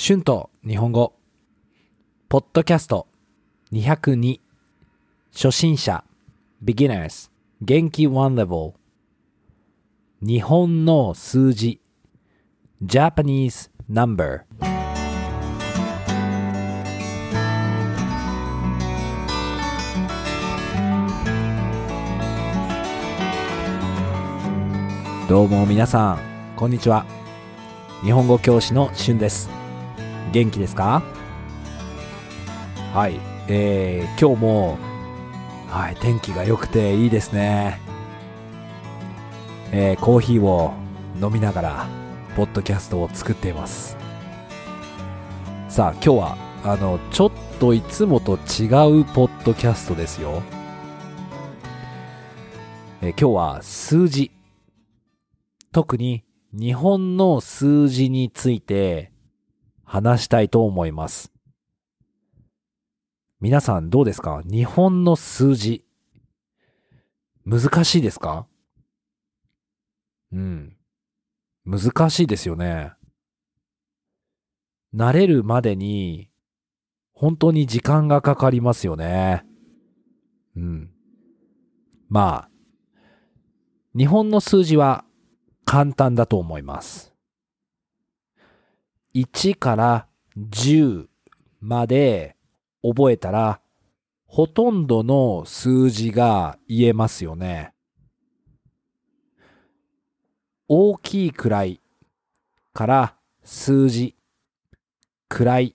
春と日本語。ポッドキャスト。202初心者。beginners 元気。one level 日本の数字。Japanese number どうも皆さんこんにちは。日本語教師のしゅんです。元気ですか？はい、えー、今日も、はい、天気が良くていいですね。えー、コーヒーを飲みながら、ポッドキャストを作っています。さあ、今日は、あの、ちょっといつもと違うポッドキャストですよ。えー、今日は数字。特に日本の数字について話したいと思います。皆さんどうですか？日本の数字。難しいですか？うん。難しいですよね。慣れるまでに本当に時間がかかりますよね。うん。まあ、日本の数字は簡単だと思います。1から10まで覚えたら、ほとんどの数字が言えますよね。大きい位から数字、位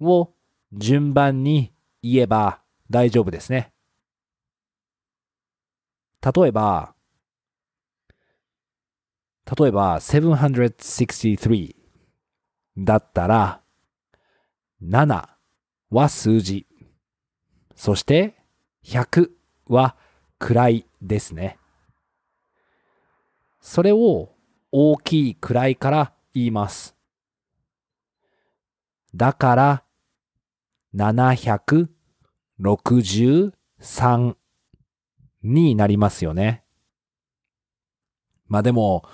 を順番に言えば大丈夫ですね。例えば、例えば763だったら、7は数字。そして、100は位ですね。それを大きい位から言います。だから、763になりますよね。まあでも、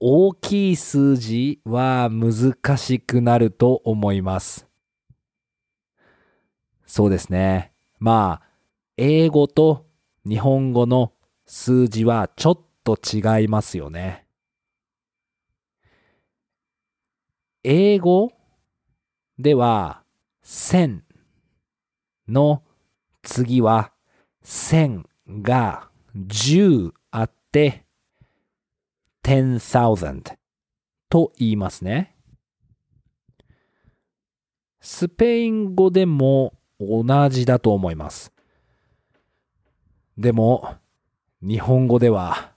大きい数字は難しくなると思います。そうですね。まあ、英語と日本語の数字はちょっと違いますよね。英語では1000の次は千が10あって10,000と言いますね。スペイン語でも同じだと思います。でも、日本語では、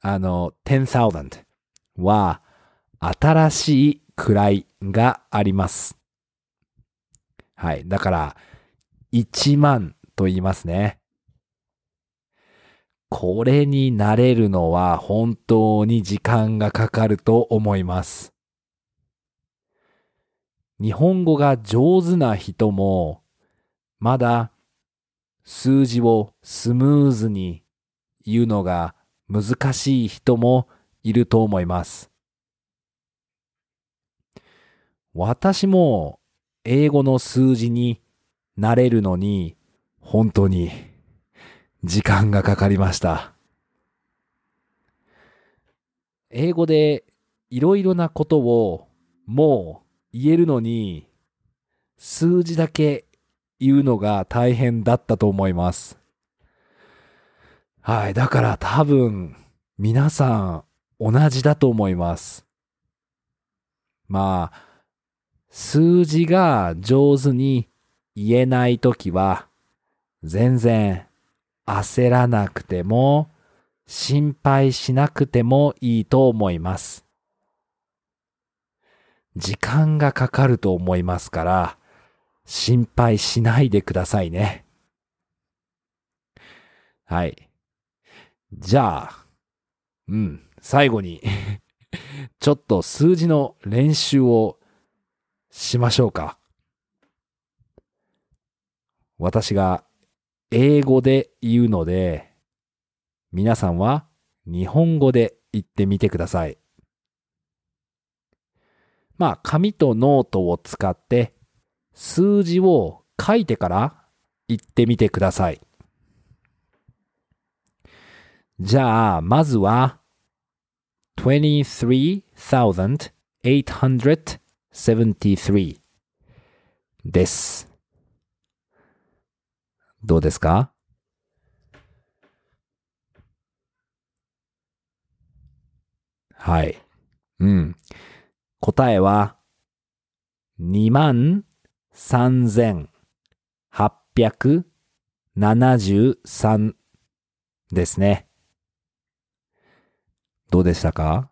あの、10,000は新しい位があります。はい。だから、1万と言いますね。これに慣れるのは本当に時間がかかると思います。日本語が上手な人も、まだ数字をスムーズに言うのが難しい人もいると思います。私も英語の数字になれるのに本当に時間がかかりました。英語でいろいろなことをもう言えるのに数字だけ言うのが大変だったと思います。はい。だから多分皆さん同じだと思います。まあ、数字が上手に言えないときは全然焦らなくても、心配しなくてもいいと思います。時間がかかると思いますから、心配しないでくださいね。はい。じゃあ、うん、最後に ちょっと数字の練習をしましょうか。私が英語で言うので、皆さんは日本語で言ってみてください。まあ、紙とノートを使って数字を書いてから言ってみてください。じゃあ、まずは23,873です。どうですか？はい。うん。答えは、2万3873ですね。どうでしたか？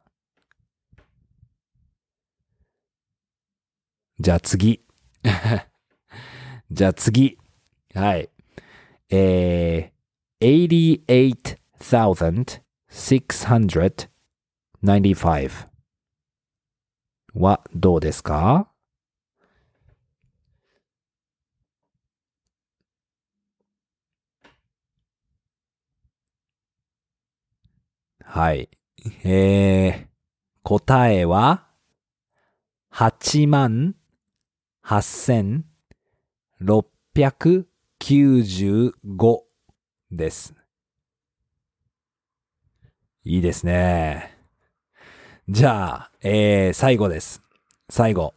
じゃあ次。じゃあ次。はい。えー、88,695はどうですか？はい。えー、答えは、8万8695です。いいですね。じゃあ、えー、最後です。最後。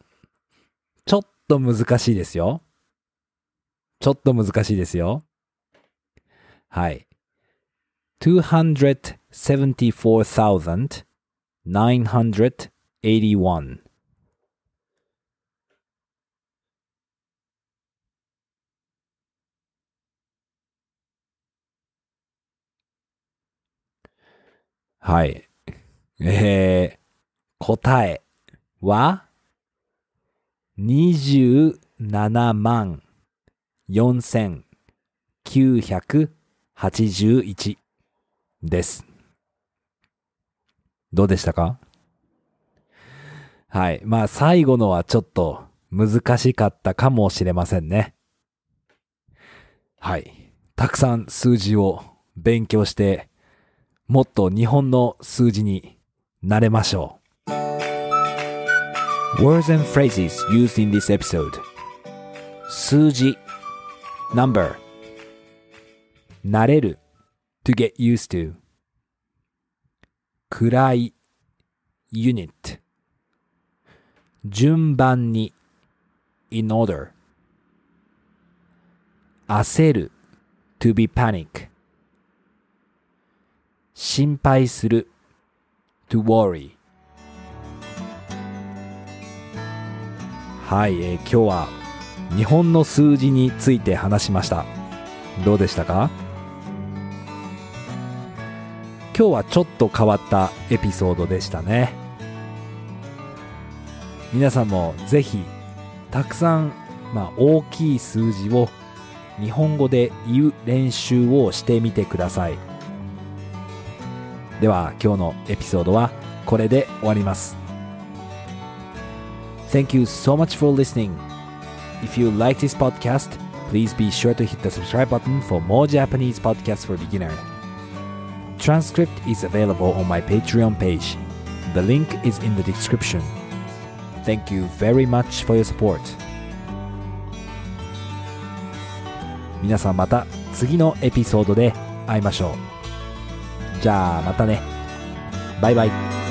ちょっと難しいですよ。ちょっと難しいですよ。はい。274,981はい。えー、答えは、27万4981です。どうでしたか？はい。まあ最後のはちょっと難しかったかもしれませんね。はい。たくさん数字を勉強してもっと日本の数字になれましょう。Words and phrases used in this episode 数字 number 慣れる to get used to 暗い unit 順番に in order 焦る to be panic 心配する。To worry はい、えー、今日は日本の数字について話しました。どうでしたか？今日はちょっと変わったエピソードでしたね。皆さんもぜひたくさん、まあ、大きい数字を日本語で言う練習をしてみてください。では今日のエピソードはこれで終わります Thank you so much for listening If you like this podcast please be sure to hit the subscribe button for more Japanese podcasts for beginner Transcript is available on my Patreon page The link is in the description Thank you very much for your support 皆さんまた次のエピソードで会いましょう。 じゃあまたね。バイバイ。